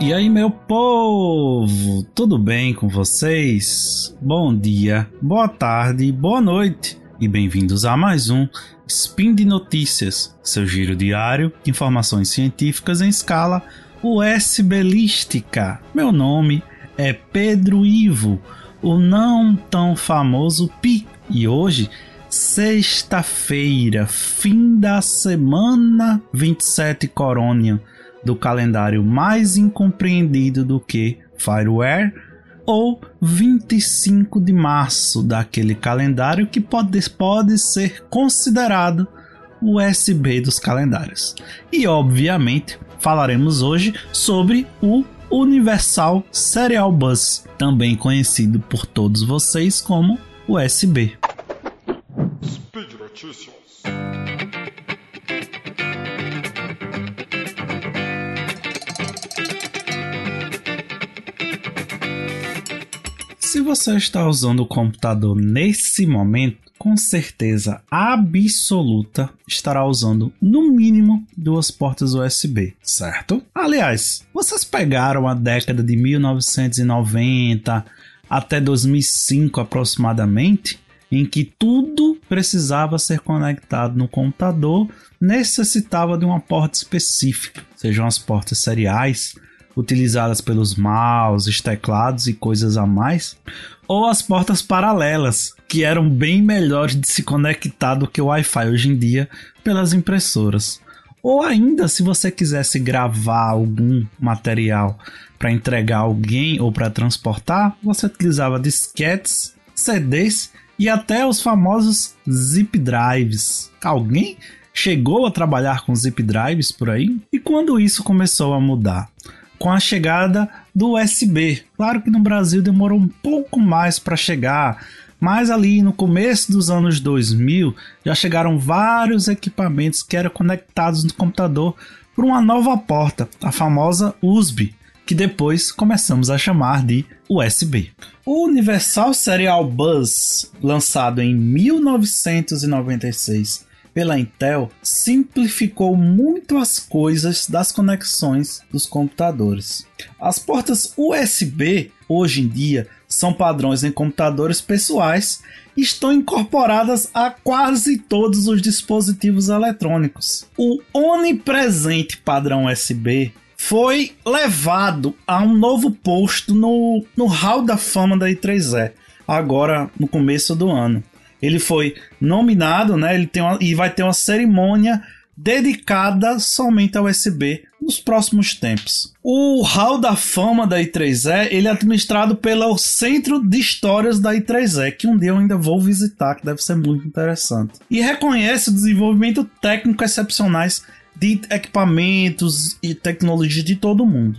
E aí, meu povo, tudo bem com vocês? Bom dia, boa tarde, boa noite e bem-vindos a mais um Spin de Notícias, seu giro diário de informações científicas em escala USBlística. Meu nome é Pedro Ivo, o não tão famoso Pi, e hoje, sexta-feira, fim da semana 27 Corônia do calendário mais incompreendido do que Fireware, ou 25 de março daquele calendário que pode, pode ser considerado o USB dos calendários. E obviamente falaremos hoje sobre o Universal Serial Bus, também conhecido por todos vocês como USB. Speed Notícias. Você está usando o computador nesse momento, com certeza absoluta estará usando no mínimo duas portas USB, certo? Aliás, vocês pegaram a década de 1990 até 2005 aproximadamente, em que tudo precisava ser conectado no computador, necessitava de uma porta específica, sejam as portas seriais utilizadas pelos mouses, teclados e coisas a mais, ou as portas paralelas, que eram bem melhores de se conectar do que o Wi-Fi hoje em dia pelas impressoras. Ou ainda, se você quisesse gravar algum material para entregar alguém ou para transportar, você utilizava disquetes, CDs e até os famosos zip drives. Alguém chegou a trabalhar com zip drives por aí? E quando isso começou a mudar? Com a chegada do USB. Claro que no Brasil demorou um pouco mais para chegar, mas ali no começo dos anos 2000 já chegaram vários equipamentos que eram conectados no computador por uma nova porta, a famosa USB, que depois começamos a chamar de USB. O Universal Serial Bus, lançado em 1996 pela Intel simplificou muito as coisas das conexões dos computadores. As portas USB hoje em dia são padrões em computadores pessoais e estão incorporadas a quase todos os dispositivos eletrônicos. O onipresente padrão USB foi levado a um novo posto no, no Hall da Fama da I3E, agora no começo do ano. Ele foi nominado, né? Ele tem uma, e vai ter uma cerimônia dedicada somente ao USB nos próximos tempos. O Hall da Fama da I3E, ele é administrado pelo Centro de Histórias da I3E, que um dia eu ainda vou visitar, que deve ser muito interessante. E reconhece o desenvolvimento técnico excepcionais de equipamentos e tecnologias de todo o mundo.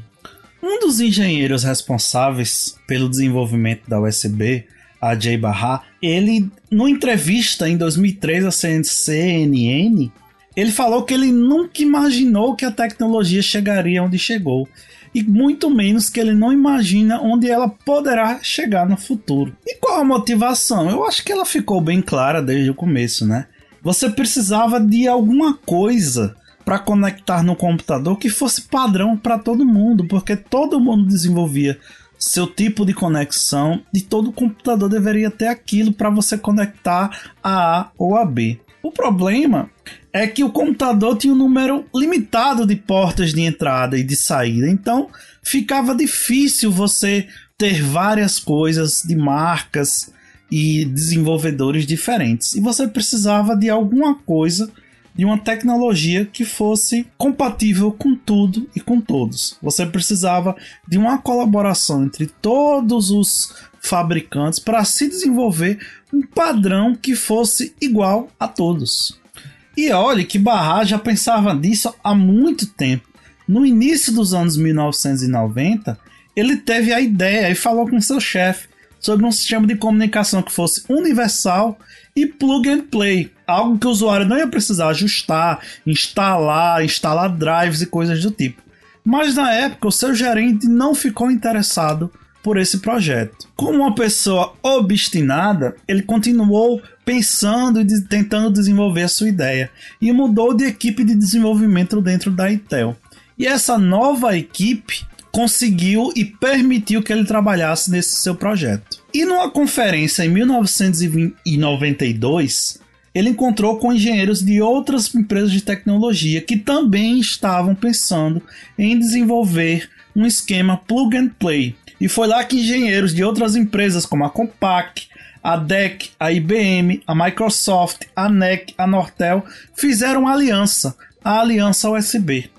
Um dos engenheiros responsáveis pelo desenvolvimento da USB a Jay Barra, ele, numa entrevista em 2003 à CNN, ele falou que ele nunca imaginou que a tecnologia chegaria onde chegou. E muito menos que ele não imagina onde ela poderá chegar no futuro. E qual a motivação? Eu acho que ela ficou bem clara desde o começo, né? Você precisava de alguma coisa para conectar no computador que fosse padrão para todo mundo, porque todo mundo desenvolvia seu tipo de conexão e todo computador deveria ter aquilo para você conectar a A ou a B. O problema é que o computador tinha um número limitado de portas de entrada e de saída, então ficava difícil você ter várias coisas de marcas e desenvolvedores diferentes. E você precisava de alguma coisa de uma tecnologia que fosse compatível com tudo e com todos. Você precisava de uma colaboração entre todos os fabricantes para se desenvolver um padrão que fosse igual a todos. E olhe que Barra já pensava nisso há muito tempo. No início dos anos 1990, ele teve a ideia e falou com seu chefe sobre um sistema de comunicação que fosse universal e plug and play, algo que o usuário não ia precisar ajustar, instalar, instalar drives e coisas do tipo. Mas na época o seu gerente não ficou interessado por esse projeto. Como uma pessoa obstinada, ele continuou pensando e tentando desenvolver a sua ideia e mudou de equipe de desenvolvimento dentro da Intel. E essa nova equipe conseguiu e permitiu que ele trabalhasse nesse seu projeto. E numa conferência em 1992, ele encontrou com engenheiros de outras empresas de tecnologia que também estavam pensando em desenvolver um esquema plug and play. E foi lá que engenheiros de outras empresas como a Compaq, a DEC, a IBM, a Microsoft, a NEC, a Nortel fizeram aliança, a aliança USB.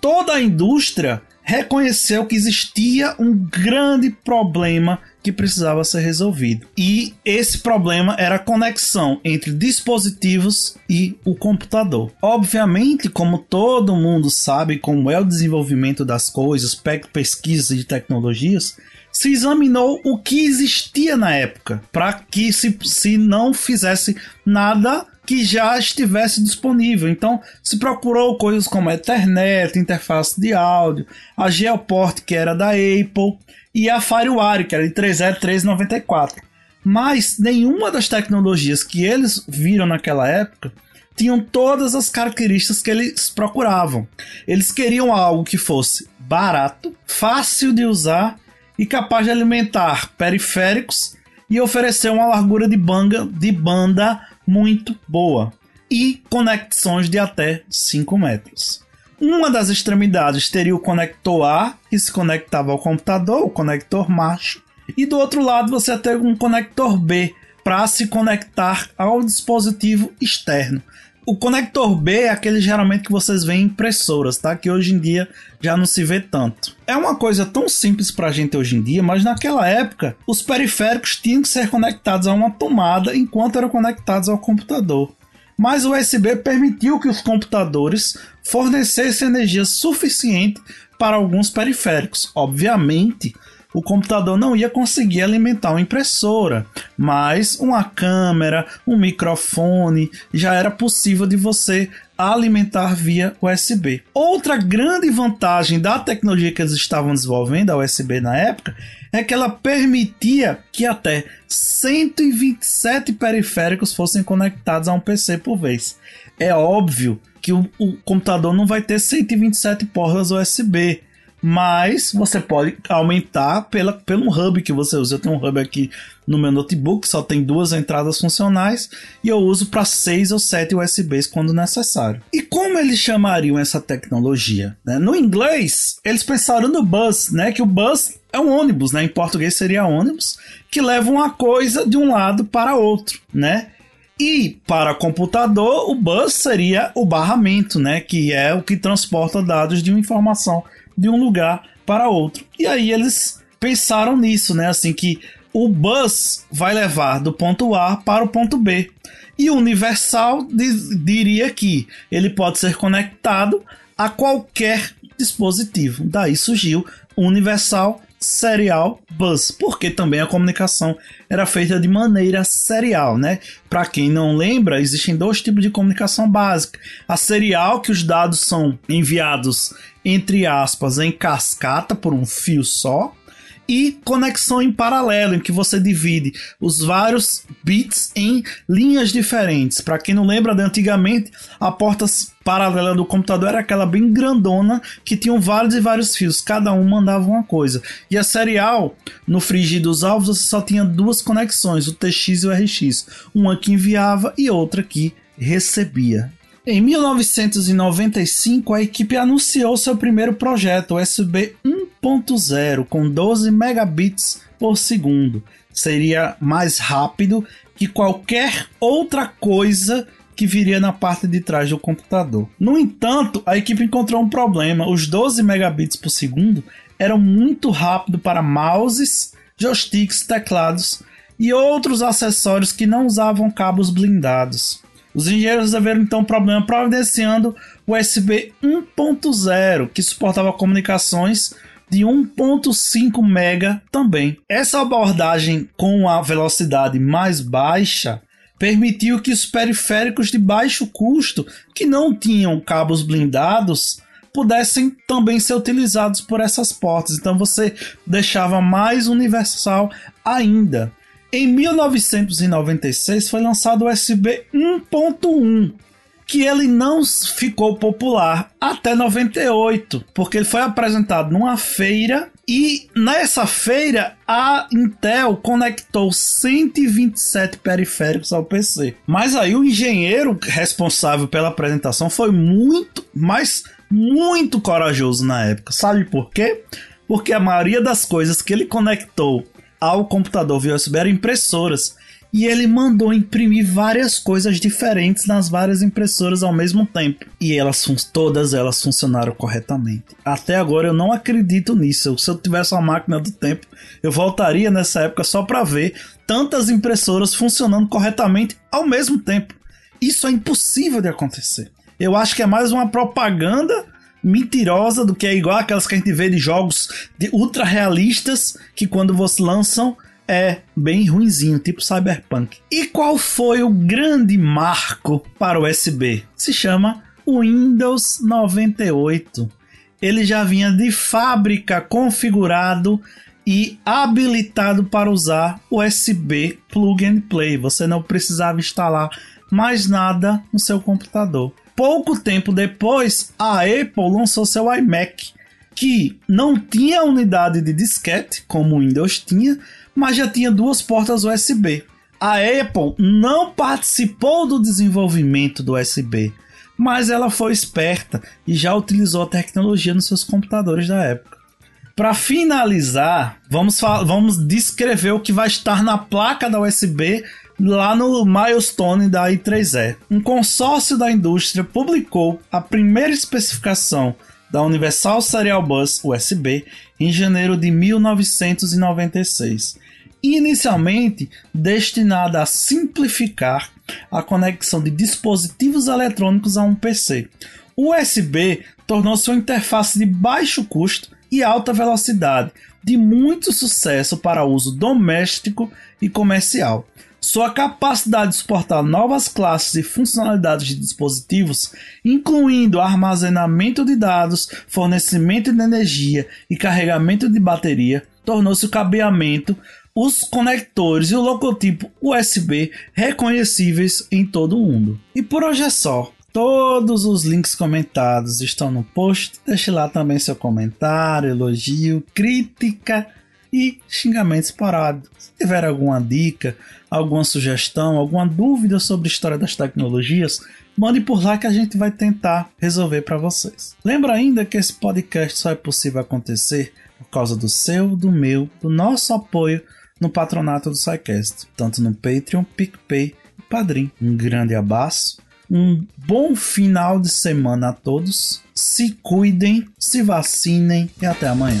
Toda a indústria reconheceu que existia um grande problema que precisava ser resolvido. E esse problema era a conexão entre dispositivos e o computador. Obviamente, como todo mundo sabe como é o desenvolvimento das coisas, pesquisas de tecnologias, se examinou o que existia na época para que se, se não fizesse nada que já estivesse disponível. Então, se procurou coisas como a Ethernet, interface de áudio, a Geoport, que era da Apple, e a FireWire, que era de 30394. Mas nenhuma das tecnologias que eles viram naquela época tinham todas as características que eles procuravam. Eles queriam algo que fosse barato, fácil de usar e capaz de alimentar periféricos e oferecer uma largura de de banda muito boa e conexões de até 5 metros. Uma das extremidades teria o conector A, que se conectava ao computador, o conector macho, e do outro lado você teria um conector B para se conectar ao dispositivo externo. O conector B é aquele geralmente que vocês veem em impressoras, tá? Que hoje em dia já não se vê tanto. É uma coisa tão simples para a gente hoje em dia, mas naquela época os periféricos tinham que ser conectados a uma tomada enquanto eram conectados ao computador. Mas o USB permitiu que os computadores fornecessem energia suficiente para alguns periféricos. Obviamente, o computador não ia conseguir alimentar uma impressora, mas uma câmera, um microfone já era possível de você alimentar via USB. Outra grande vantagem da tecnologia que eles estavam desenvolvendo, a USB na época, é que ela permitia que até 127 periféricos fossem conectados a um PC por vez. É óbvio que o, o computador não vai ter 127 portas USB mas você pode aumentar pela, pelo hub que você usa. Eu tenho um hub aqui no meu notebook, só tem duas entradas funcionais e eu uso para seis ou sete USBs quando necessário. E como eles chamariam essa tecnologia? Né? No inglês, eles pensaram no bus, né? Que o bus é um ônibus, né? Em português seria ônibus, que leva uma coisa de um lado para outro, né? E para computador, o bus seria o barramento, né? Que é o que transporta dados de uma informação de um lugar para outro. E aí eles pensaram nisso, né? Assim que o bus vai levar do ponto A para o ponto B. E o universal diria que ele pode ser conectado a qualquer dispositivo. Daí surgiu o Universal Serial Bus, porque também a comunicação era feita de maneira serial, né? Para quem não lembra, existem dois tipos de comunicação básica: a serial, que os dados são enviados entre aspas em cascata por um fio só, e conexão em paralelo, em que você divide os vários bits em linhas diferentes. Para quem não lembra, antigamente a porta paralela do computador era aquela bem grandona que tinham vários e vários fios, cada um mandava uma coisa. E a serial, no frigir dos alvos, você só tinha duas conexões, o TX e o RX, uma que enviava e outra que recebia. Em 1995, a equipe anunciou seu primeiro projeto, USB 1.0, com 12 megabits por segundo. Seria mais rápido que qualquer outra coisa que viria na parte de trás do computador. No entanto, a equipe encontrou um problema: os 12 megabits por segundo eram muito rápido para mouses, joysticks, teclados e outros acessórios que não usavam cabos blindados. Os engenheiros resolveram então o problema providenciando o USB 1.0, que suportava comunicações de 1.5 mega também. Essa abordagem com a velocidade mais baixa permitiu que os periféricos de baixo custo, que não tinham cabos blindados, pudessem também ser utilizados por essas portas. Então você deixava mais universal ainda. Em 1996 foi lançado o USB 1.1, que ele não ficou popular até 98, porque ele foi apresentado numa feira e nessa feira a Intel conectou 127 periféricos ao PC. Mas aí o engenheiro responsável pela apresentação foi muito, mas muito corajoso na época. Sabe por quê? Porque a maioria das coisas que ele conectou ao computador via USB eram impressoras e ele mandou imprimir várias coisas diferentes nas várias impressoras ao mesmo tempo. E elas todas elas funcionaram corretamente. Até agora eu não acredito nisso. Se eu tivesse uma máquina do tempo, eu voltaria nessa época só para ver tantas impressoras funcionando corretamente ao mesmo tempo. Isso é impossível de acontecer. Eu acho que é mais uma propaganda mentirosa do que é igual aquelas que a gente vê de jogos de ultra realistas que quando você lançam é bem ruinzinho, tipo Cyberpunk. E qual foi o grande marco para o USB? Se chama Windows 98. Ele já vinha de fábrica configurado e habilitado para usar USB Plug and Play. Você não precisava instalar mais nada no seu computador. Pouco tempo depois, a Apple lançou seu iMac, que não tinha unidade de disquete, como o Windows tinha, mas já tinha duas portas USB. A Apple não participou do desenvolvimento do USB, mas ela foi esperta e já utilizou a tecnologia nos seus computadores da época. Para finalizar, vamos, vamos descrever o que vai estar na placa da USB lá no milestone da i3E. Um consórcio da indústria publicou a primeira especificação da Universal Serial Bus USB em janeiro de 1996, inicialmente destinada a simplificar a conexão de dispositivos eletrônicos a um PC. O USB tornou-se uma interface de baixo custo e alta velocidade, de muito sucesso para uso doméstico e comercial. Sua capacidade de suportar novas classes e funcionalidades de dispositivos, incluindo armazenamento de dados, fornecimento de energia e carregamento de bateria, tornou-se o cabeamento, os conectores e o logotipo USB reconhecíveis em todo o mundo. E por hoje é só. Todos os links comentados estão no post. Deixe lá também seu comentário, elogio, crítica e xingamentos parados. Se tiver alguma dica, alguma sugestão, alguma dúvida sobre a história das tecnologias, mande por lá que a gente vai tentar resolver para vocês. Lembra ainda que esse podcast só é possível acontecer por causa do seu, do meu, do nosso apoio no patronato do SciCast, tanto no Patreon, PicPay e Padrim. Um grande abraço, um bom final de semana a todos, se cuidem, se vacinem e até amanhã.